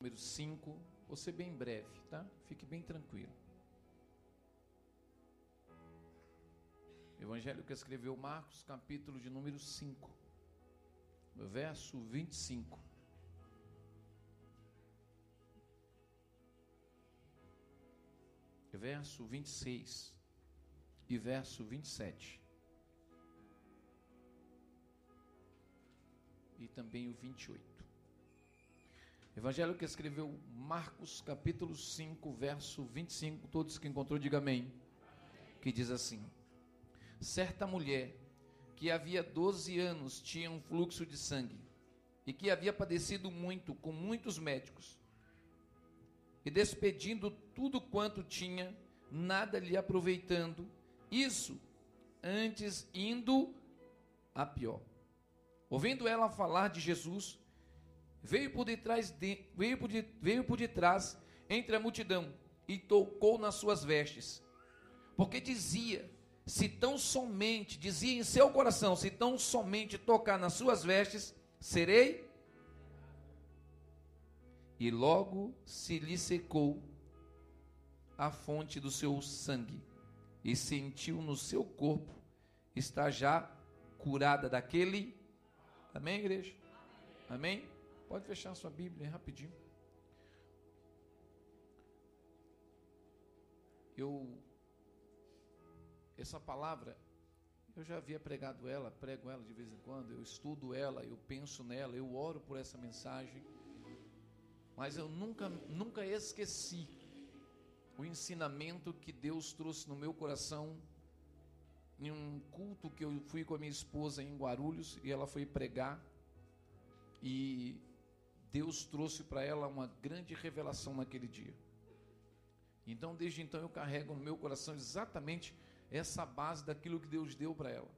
Número 5, vou ser bem breve, tá? Fique bem tranquilo. Evangelho que escreveu Marcos, capítulo de número 5, verso 25. Verso 26 e verso 27. E também o 28. Evangelho que escreveu Marcos, capítulo 5, verso 25. Todos que encontrou, diga amém. Que diz assim: Certa mulher que havia 12 anos tinha um fluxo de sangue e que havia padecido muito com muitos médicos e despedindo tudo quanto tinha, nada lhe aproveitando, isso antes indo a pior. Ouvindo ela falar de Jesus, veio por detrás de, veio por, de, veio por detrás entre a multidão e tocou nas suas vestes, porque dizia: se tão somente, dizia em seu coração, se tão somente tocar nas suas vestes, serei. E logo se lhe secou a fonte do seu sangue, e sentiu no seu corpo está já curada daquele. Amém, igreja? Amém? Pode fechar sua Bíblia rapidinho. Eu essa palavra, eu já havia pregado ela, prego ela de vez em quando, eu estudo ela, eu penso nela, eu oro por essa mensagem, mas eu nunca, nunca esqueci o ensinamento que Deus trouxe no meu coração em um culto que eu fui com a minha esposa em Guarulhos e ela foi pregar e Deus trouxe para ela uma grande revelação naquele dia. Então, desde então, eu carrego no meu coração exatamente essa base daquilo que Deus deu para ela.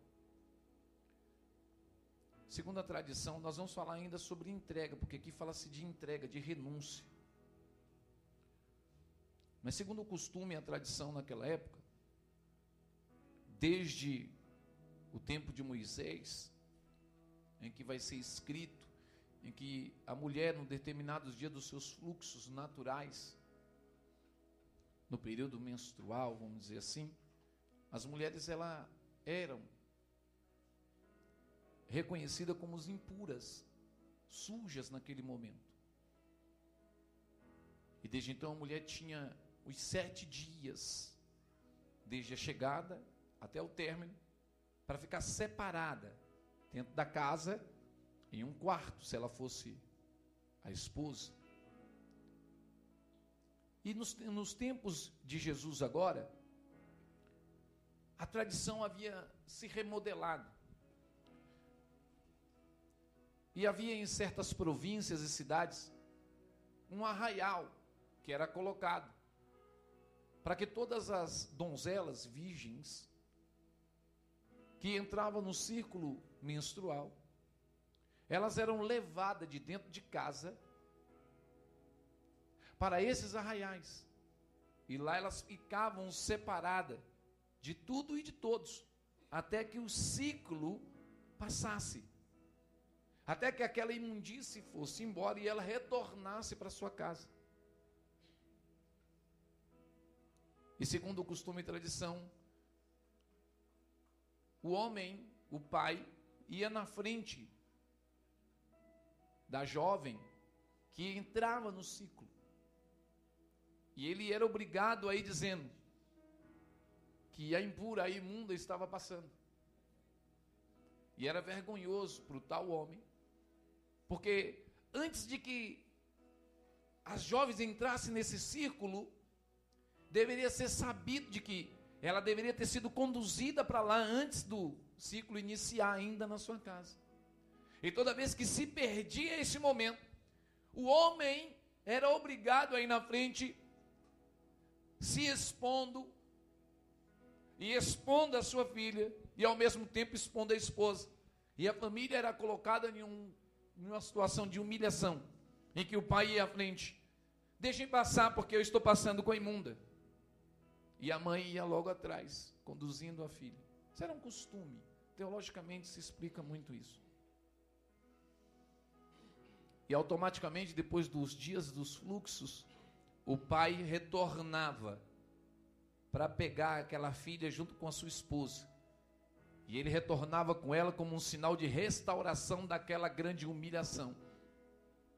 Segundo a tradição, nós vamos falar ainda sobre entrega, porque aqui fala-se de entrega, de renúncia. Mas segundo o costume e a tradição naquela época, desde o tempo de Moisés, em que vai ser escrito, em que a mulher, no determinados dias dos seus fluxos naturais, no período menstrual, vamos dizer assim, as mulheres ela eram reconhecidas como impuras, sujas naquele momento. E desde então a mulher tinha os sete dias, desde a chegada até o término, para ficar separada dentro da casa, em um quarto, se ela fosse a esposa. E nos, nos tempos de Jesus agora, a tradição havia se remodelado. E havia em certas províncias e cidades um arraial que era colocado para que todas as donzelas virgens que entravam no círculo menstrual, elas eram levadas de dentro de casa para esses arraiais. E lá elas ficavam separadas de tudo e de todos, até que o ciclo passasse. Até que aquela imundície fosse embora e ela retornasse para sua casa. E segundo o costume e tradição, o homem, o pai, ia na frente da jovem que entrava no ciclo. E ele era obrigado a ir dizendo: que a impura, a imunda estava passando. E era vergonhoso para o tal homem, porque antes de que as jovens entrassem nesse círculo, deveria ser sabido de que ela deveria ter sido conduzida para lá antes do ciclo iniciar ainda na sua casa. E toda vez que se perdia esse momento, o homem era obrigado a ir na frente, se expondo, e expondo a sua filha, e ao mesmo tempo expondo a esposa. E a família era colocada em, um, em uma situação de humilhação, em que o pai ia à frente. Deixem passar, porque eu estou passando com a imunda. E a mãe ia logo atrás, conduzindo a filha. Isso era um costume. Teologicamente se explica muito isso. E automaticamente, depois dos dias dos fluxos, o pai retornava para pegar aquela filha junto com a sua esposa. E ele retornava com ela como um sinal de restauração daquela grande humilhação.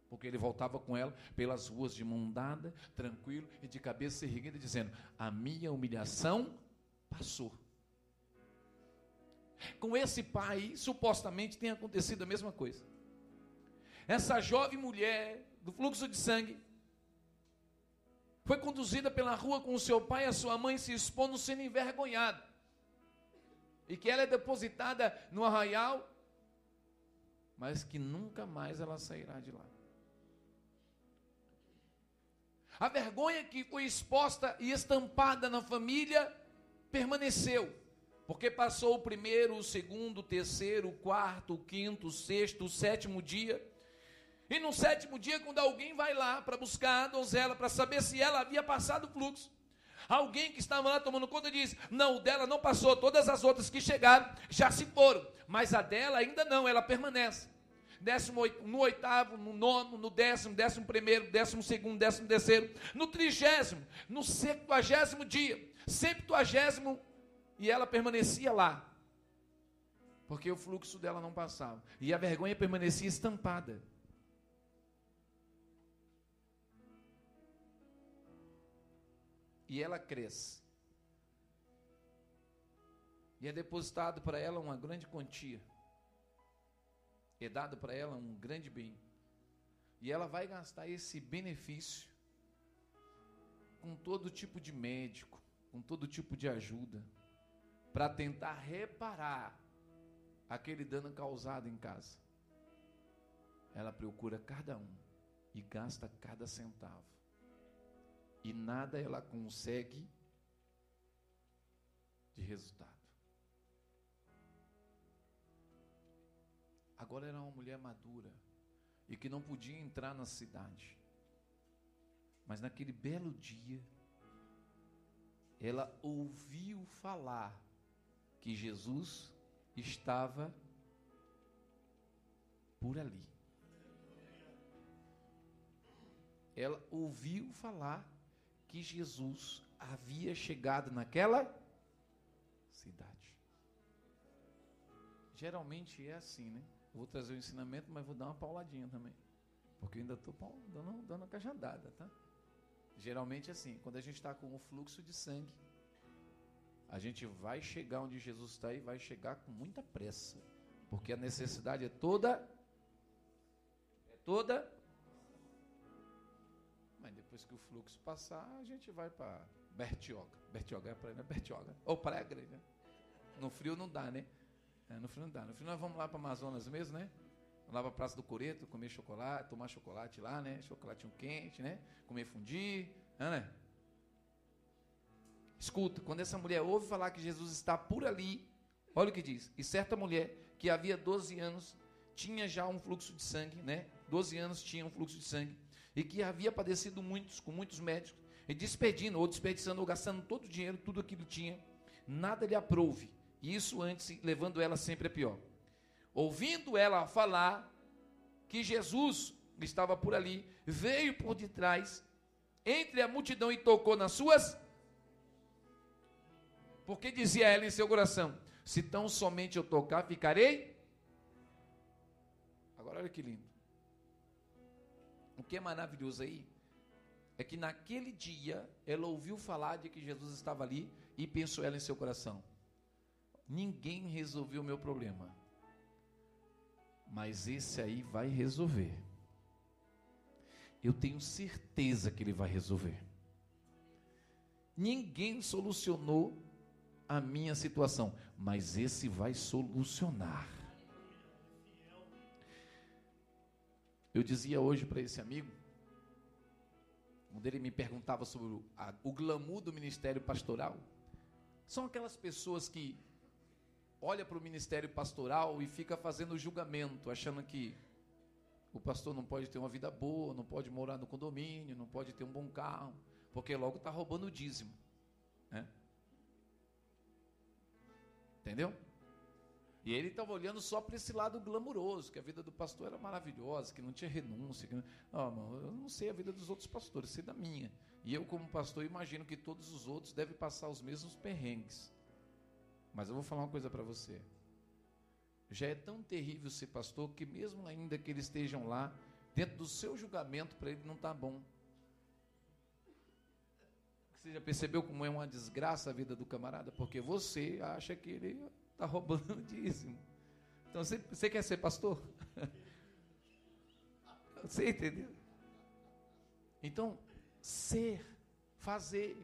Porque ele voltava com ela pelas ruas de mão dada, tranquilo e de cabeça erguida, dizendo: A minha humilhação passou. Com esse pai, supostamente tem acontecido a mesma coisa. Essa jovem mulher do fluxo de sangue foi conduzida pela rua com o seu pai e a sua mãe se expondo sendo envergonhada. E que ela é depositada no arraial, mas que nunca mais ela sairá de lá. A vergonha que foi exposta e estampada na família permaneceu. Porque passou o primeiro, o segundo, o terceiro, o quarto, o quinto, o sexto, o sétimo dia. E no sétimo dia, quando alguém vai lá para buscar a donzela, para saber se ela havia passado o fluxo, alguém que estava lá tomando conta diz: Não, o dela não passou, todas as outras que chegaram já se foram, mas a dela ainda não, ela permanece. Décimo, no oitavo, no nono, no décimo, décimo primeiro, décimo segundo, décimo terceiro, no trigésimo, no septuagésimo dia, septuagésimo, e ela permanecia lá, porque o fluxo dela não passava, e a vergonha permanecia estampada. e ela cresce. E é depositado para ela uma grande quantia. É dado para ela um grande bem. E ela vai gastar esse benefício com todo tipo de médico, com todo tipo de ajuda, para tentar reparar aquele dano causado em casa. Ela procura cada um e gasta cada centavo e nada ela consegue de resultado. Agora era uma mulher madura e que não podia entrar na cidade. Mas naquele belo dia, ela ouviu falar que Jesus estava por ali. Ela ouviu falar que Jesus havia chegado naquela cidade. Geralmente é assim, né? Vou trazer o ensinamento, mas vou dar uma pauladinha também. Porque eu ainda estou dando, dando uma cajadada, tá? Geralmente assim, quando a gente está com o fluxo de sangue, a gente vai chegar onde Jesus está e vai chegar com muita pressa. Porque a necessidade é toda. É toda depois que o fluxo passar, a gente vai para Bertioga. Bertioga é praia, é Bertioga. Ou Praia Grande. Né? No frio não dá, né? É, no frio não dá. No frio nós vamos lá para Amazonas mesmo, né? Lá para a Praça do Coreto, comer chocolate, tomar chocolate lá, né? Chocolatinho quente, né? Comer fundir, né? Escuta, quando essa mulher ouve falar que Jesus está por ali, olha o que diz. E certa mulher que havia 12 anos tinha já um fluxo de sangue, né? 12 anos tinha um fluxo de sangue e que havia padecido muitos, com muitos médicos, e despedindo, ou desperdiçando, ou gastando todo o dinheiro, tudo aquilo que tinha, nada lhe aprove. E isso antes, levando ela sempre a pior. Ouvindo ela falar que Jesus estava por ali, veio por detrás, entre a multidão e tocou nas suas. Porque dizia ela em seu coração: Se tão somente eu tocar, ficarei. Agora olha que lindo. O que é maravilhoso aí é que naquele dia ela ouviu falar de que Jesus estava ali e pensou ela em seu coração: ninguém resolveu o meu problema, mas esse aí vai resolver. Eu tenho certeza que ele vai resolver. Ninguém solucionou a minha situação, mas esse vai solucionar. Eu dizia hoje para esse amigo, quando ele me perguntava sobre o, a, o glamour do ministério pastoral, são aquelas pessoas que olha para o ministério pastoral e fica fazendo julgamento, achando que o pastor não pode ter uma vida boa, não pode morar no condomínio, não pode ter um bom carro, porque logo está roubando o dízimo. Né? Entendeu? E ele estava olhando só para esse lado glamuroso, que a vida do pastor era maravilhosa, que não tinha renúncia. Que não... Mano, eu não sei a vida dos outros pastores, sei da minha. E eu, como pastor, imagino que todos os outros devem passar os mesmos perrengues. Mas eu vou falar uma coisa para você. Já é tão terrível ser pastor que, mesmo ainda que eles estejam lá, dentro do seu julgamento, para ele não está bom. Você já percebeu como é uma desgraça a vida do camarada? Porque você acha que ele está roubando o dízimo. Então, você, você quer ser pastor? Você entendeu? Então, ser, fazer,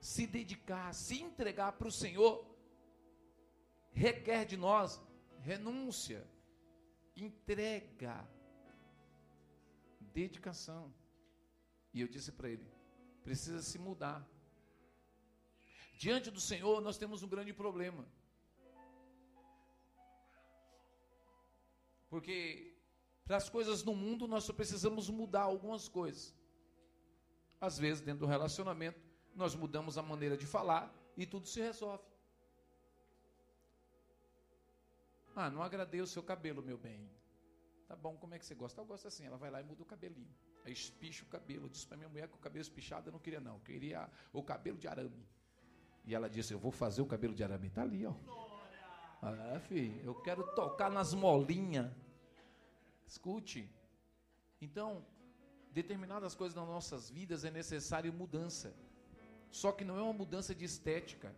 se dedicar, se entregar para o Senhor, requer de nós renúncia, entrega, dedicação. E eu disse para ele: precisa se mudar. Diante do Senhor, nós temos um grande problema. Porque para as coisas no mundo nós só precisamos mudar algumas coisas. Às vezes, dentro do relacionamento, nós mudamos a maneira de falar e tudo se resolve. Ah, não agradei o seu cabelo, meu bem. Tá bom, como é que você gosta? Eu gosto assim. Ela vai lá e muda o cabelinho. Aí espicha o cabelo. Eu disse para minha mulher que o cabelo espichado eu não queria, não. Eu queria o cabelo de arame. E ela disse: Eu vou fazer o cabelo de arame. Está ali, ó. Ah, filho, eu quero tocar nas molinhas. Escute. Então, determinadas coisas nas nossas vidas é necessário mudança. Só que não é uma mudança de estética.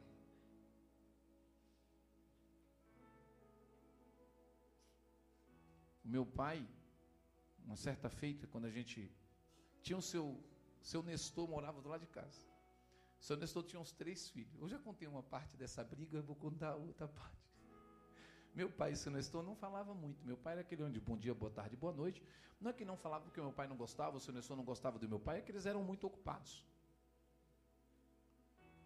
Meu pai, uma certa feita, quando a gente tinha o seu, seu Nestor morava do lado de casa. O seu Nestor tinha uns três filhos. Eu já contei uma parte dessa briga, eu vou contar outra parte. Meu pai, seu Nestor, não falava muito. Meu pai era aquele onde bom dia, boa tarde, boa noite. Não é que não falava porque meu pai não gostava, o seu Nestor não gostava do meu pai, é que eles eram muito ocupados.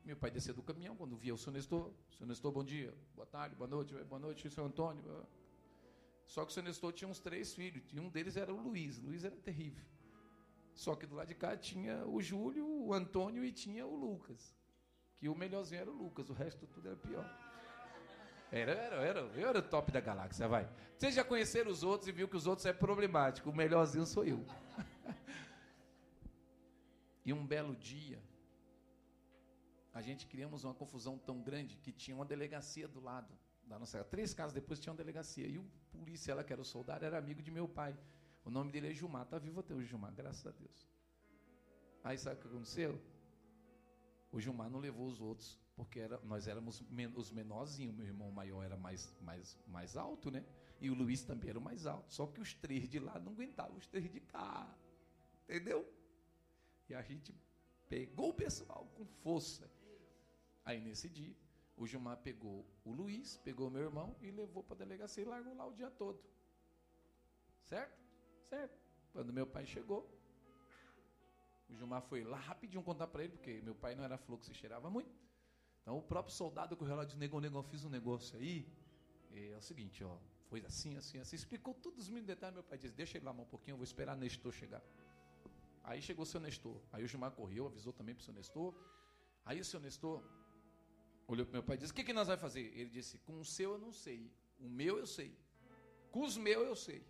Meu pai descia do caminhão quando via o seu Nestor. Seu Nestor, bom dia, boa tarde, boa noite, boa noite, seu Antônio. Só que o seu Nestor tinha uns três filhos, e um deles era o Luiz. O Luiz era terrível. Só que do lado de cá tinha o Júlio, o Antônio e tinha o Lucas. Que o melhorzinho era o Lucas, o resto tudo era pior. Era, era, era, eu era o top da galáxia, vai. Vocês já conheceram os outros e viu que os outros é problemático. O melhorzinho sou eu. e um belo dia, a gente criamos uma confusão tão grande que tinha uma delegacia do lado da nossa. Três casas depois tinha uma delegacia. E o polícia, ela que era o soldado, era amigo de meu pai. O nome dele é Gilmar. Está vivo até o Gilmar, graças a Deus. Aí sabe o que aconteceu? O Gilmar não levou os outros, porque era, nós éramos men os menorzinhos. Meu irmão maior era mais, mais, mais alto, né? E o Luiz também era o mais alto. Só que os três de lá não aguentavam os três de cá. Entendeu? E a gente pegou o pessoal com força. Aí nesse dia, o Gilmar pegou o Luiz, pegou meu irmão e levou para a delegacia e largou lá o dia todo. Certo? Certo. Quando meu pai chegou, o Gilmar foi lá rapidinho contar para ele, porque meu pai não era fluxo e cheirava muito. Então o próprio soldado correu lá e disse, negão, negão, fiz um negócio aí. é o seguinte, ó, foi assim, assim, assim. Explicou todos os mínimos detalhes. Meu pai disse, deixa ele lá um pouquinho, eu vou esperar Nestor chegar. Aí chegou o seu Nestor. Aí o Gilmar correu, avisou também para o seu Nestor. Aí o seu Nestor olhou para meu pai e disse: O que, que nós vamos fazer? Ele disse: Com o seu eu não sei, o meu eu sei, com os meus eu sei.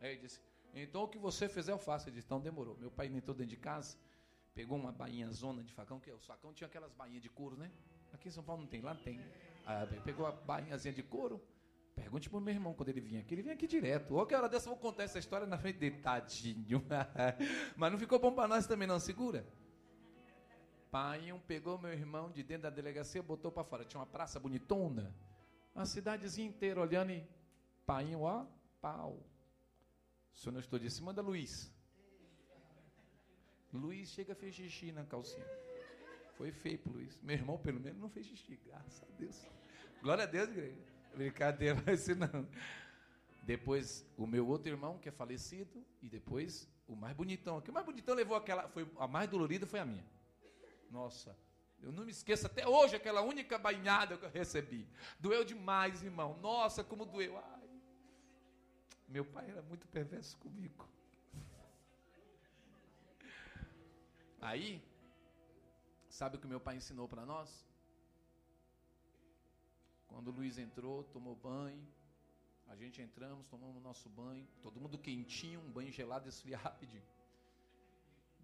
Aí ele disse: Então o que você fizer eu faço. Ele disse: Então demorou. Meu pai entrou dentro de casa, pegou uma bainha zona de facão, que o facão tinha aquelas bainhas de couro, né? Aqui em São Paulo não tem, lá tem. Aí pegou a bainhazinha de couro. Pergunte pro meu irmão quando ele vinha aqui. Ele vinha aqui direto. Ou que hora dessa eu vou contar essa história na frente dele, tadinho. Mas não ficou bom para nós também, não. Segura. Painho pegou meu irmão de dentro da delegacia botou para fora. Tinha uma praça bonitona. Uma cidadezinha inteira olhando e. Painho, ó, pau. O senhor não estou disse, manda Luiz. Luiz chega fez xixi na calcinha. Foi feio pro Luiz. Meu irmão, pelo menos, não fez xixi. Graças a Deus. Glória a Deus, igreja. Brincadeira, mas não. Depois, o meu outro irmão, que é falecido, e depois o mais bonitão. O mais bonitão levou aquela. Foi, a mais dolorida foi a minha. Nossa, eu não me esqueço até hoje aquela única banhada que eu recebi. Doeu demais, irmão. Nossa, como doeu. Ai. Meu pai era muito perverso comigo. Aí, sabe o que meu pai ensinou para nós? Quando o Luiz entrou, tomou banho, a gente entramos, tomamos nosso banho, todo mundo quentinho, um banho gelado, esfria rapidinho.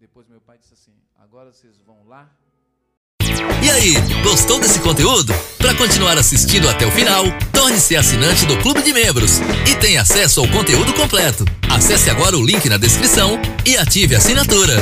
Depois meu pai disse assim: agora vocês vão lá. E aí, gostou desse conteúdo? Para continuar assistindo até o final, torne-se assinante do Clube de Membros e tenha acesso ao conteúdo completo. Acesse agora o link na descrição e ative a assinatura.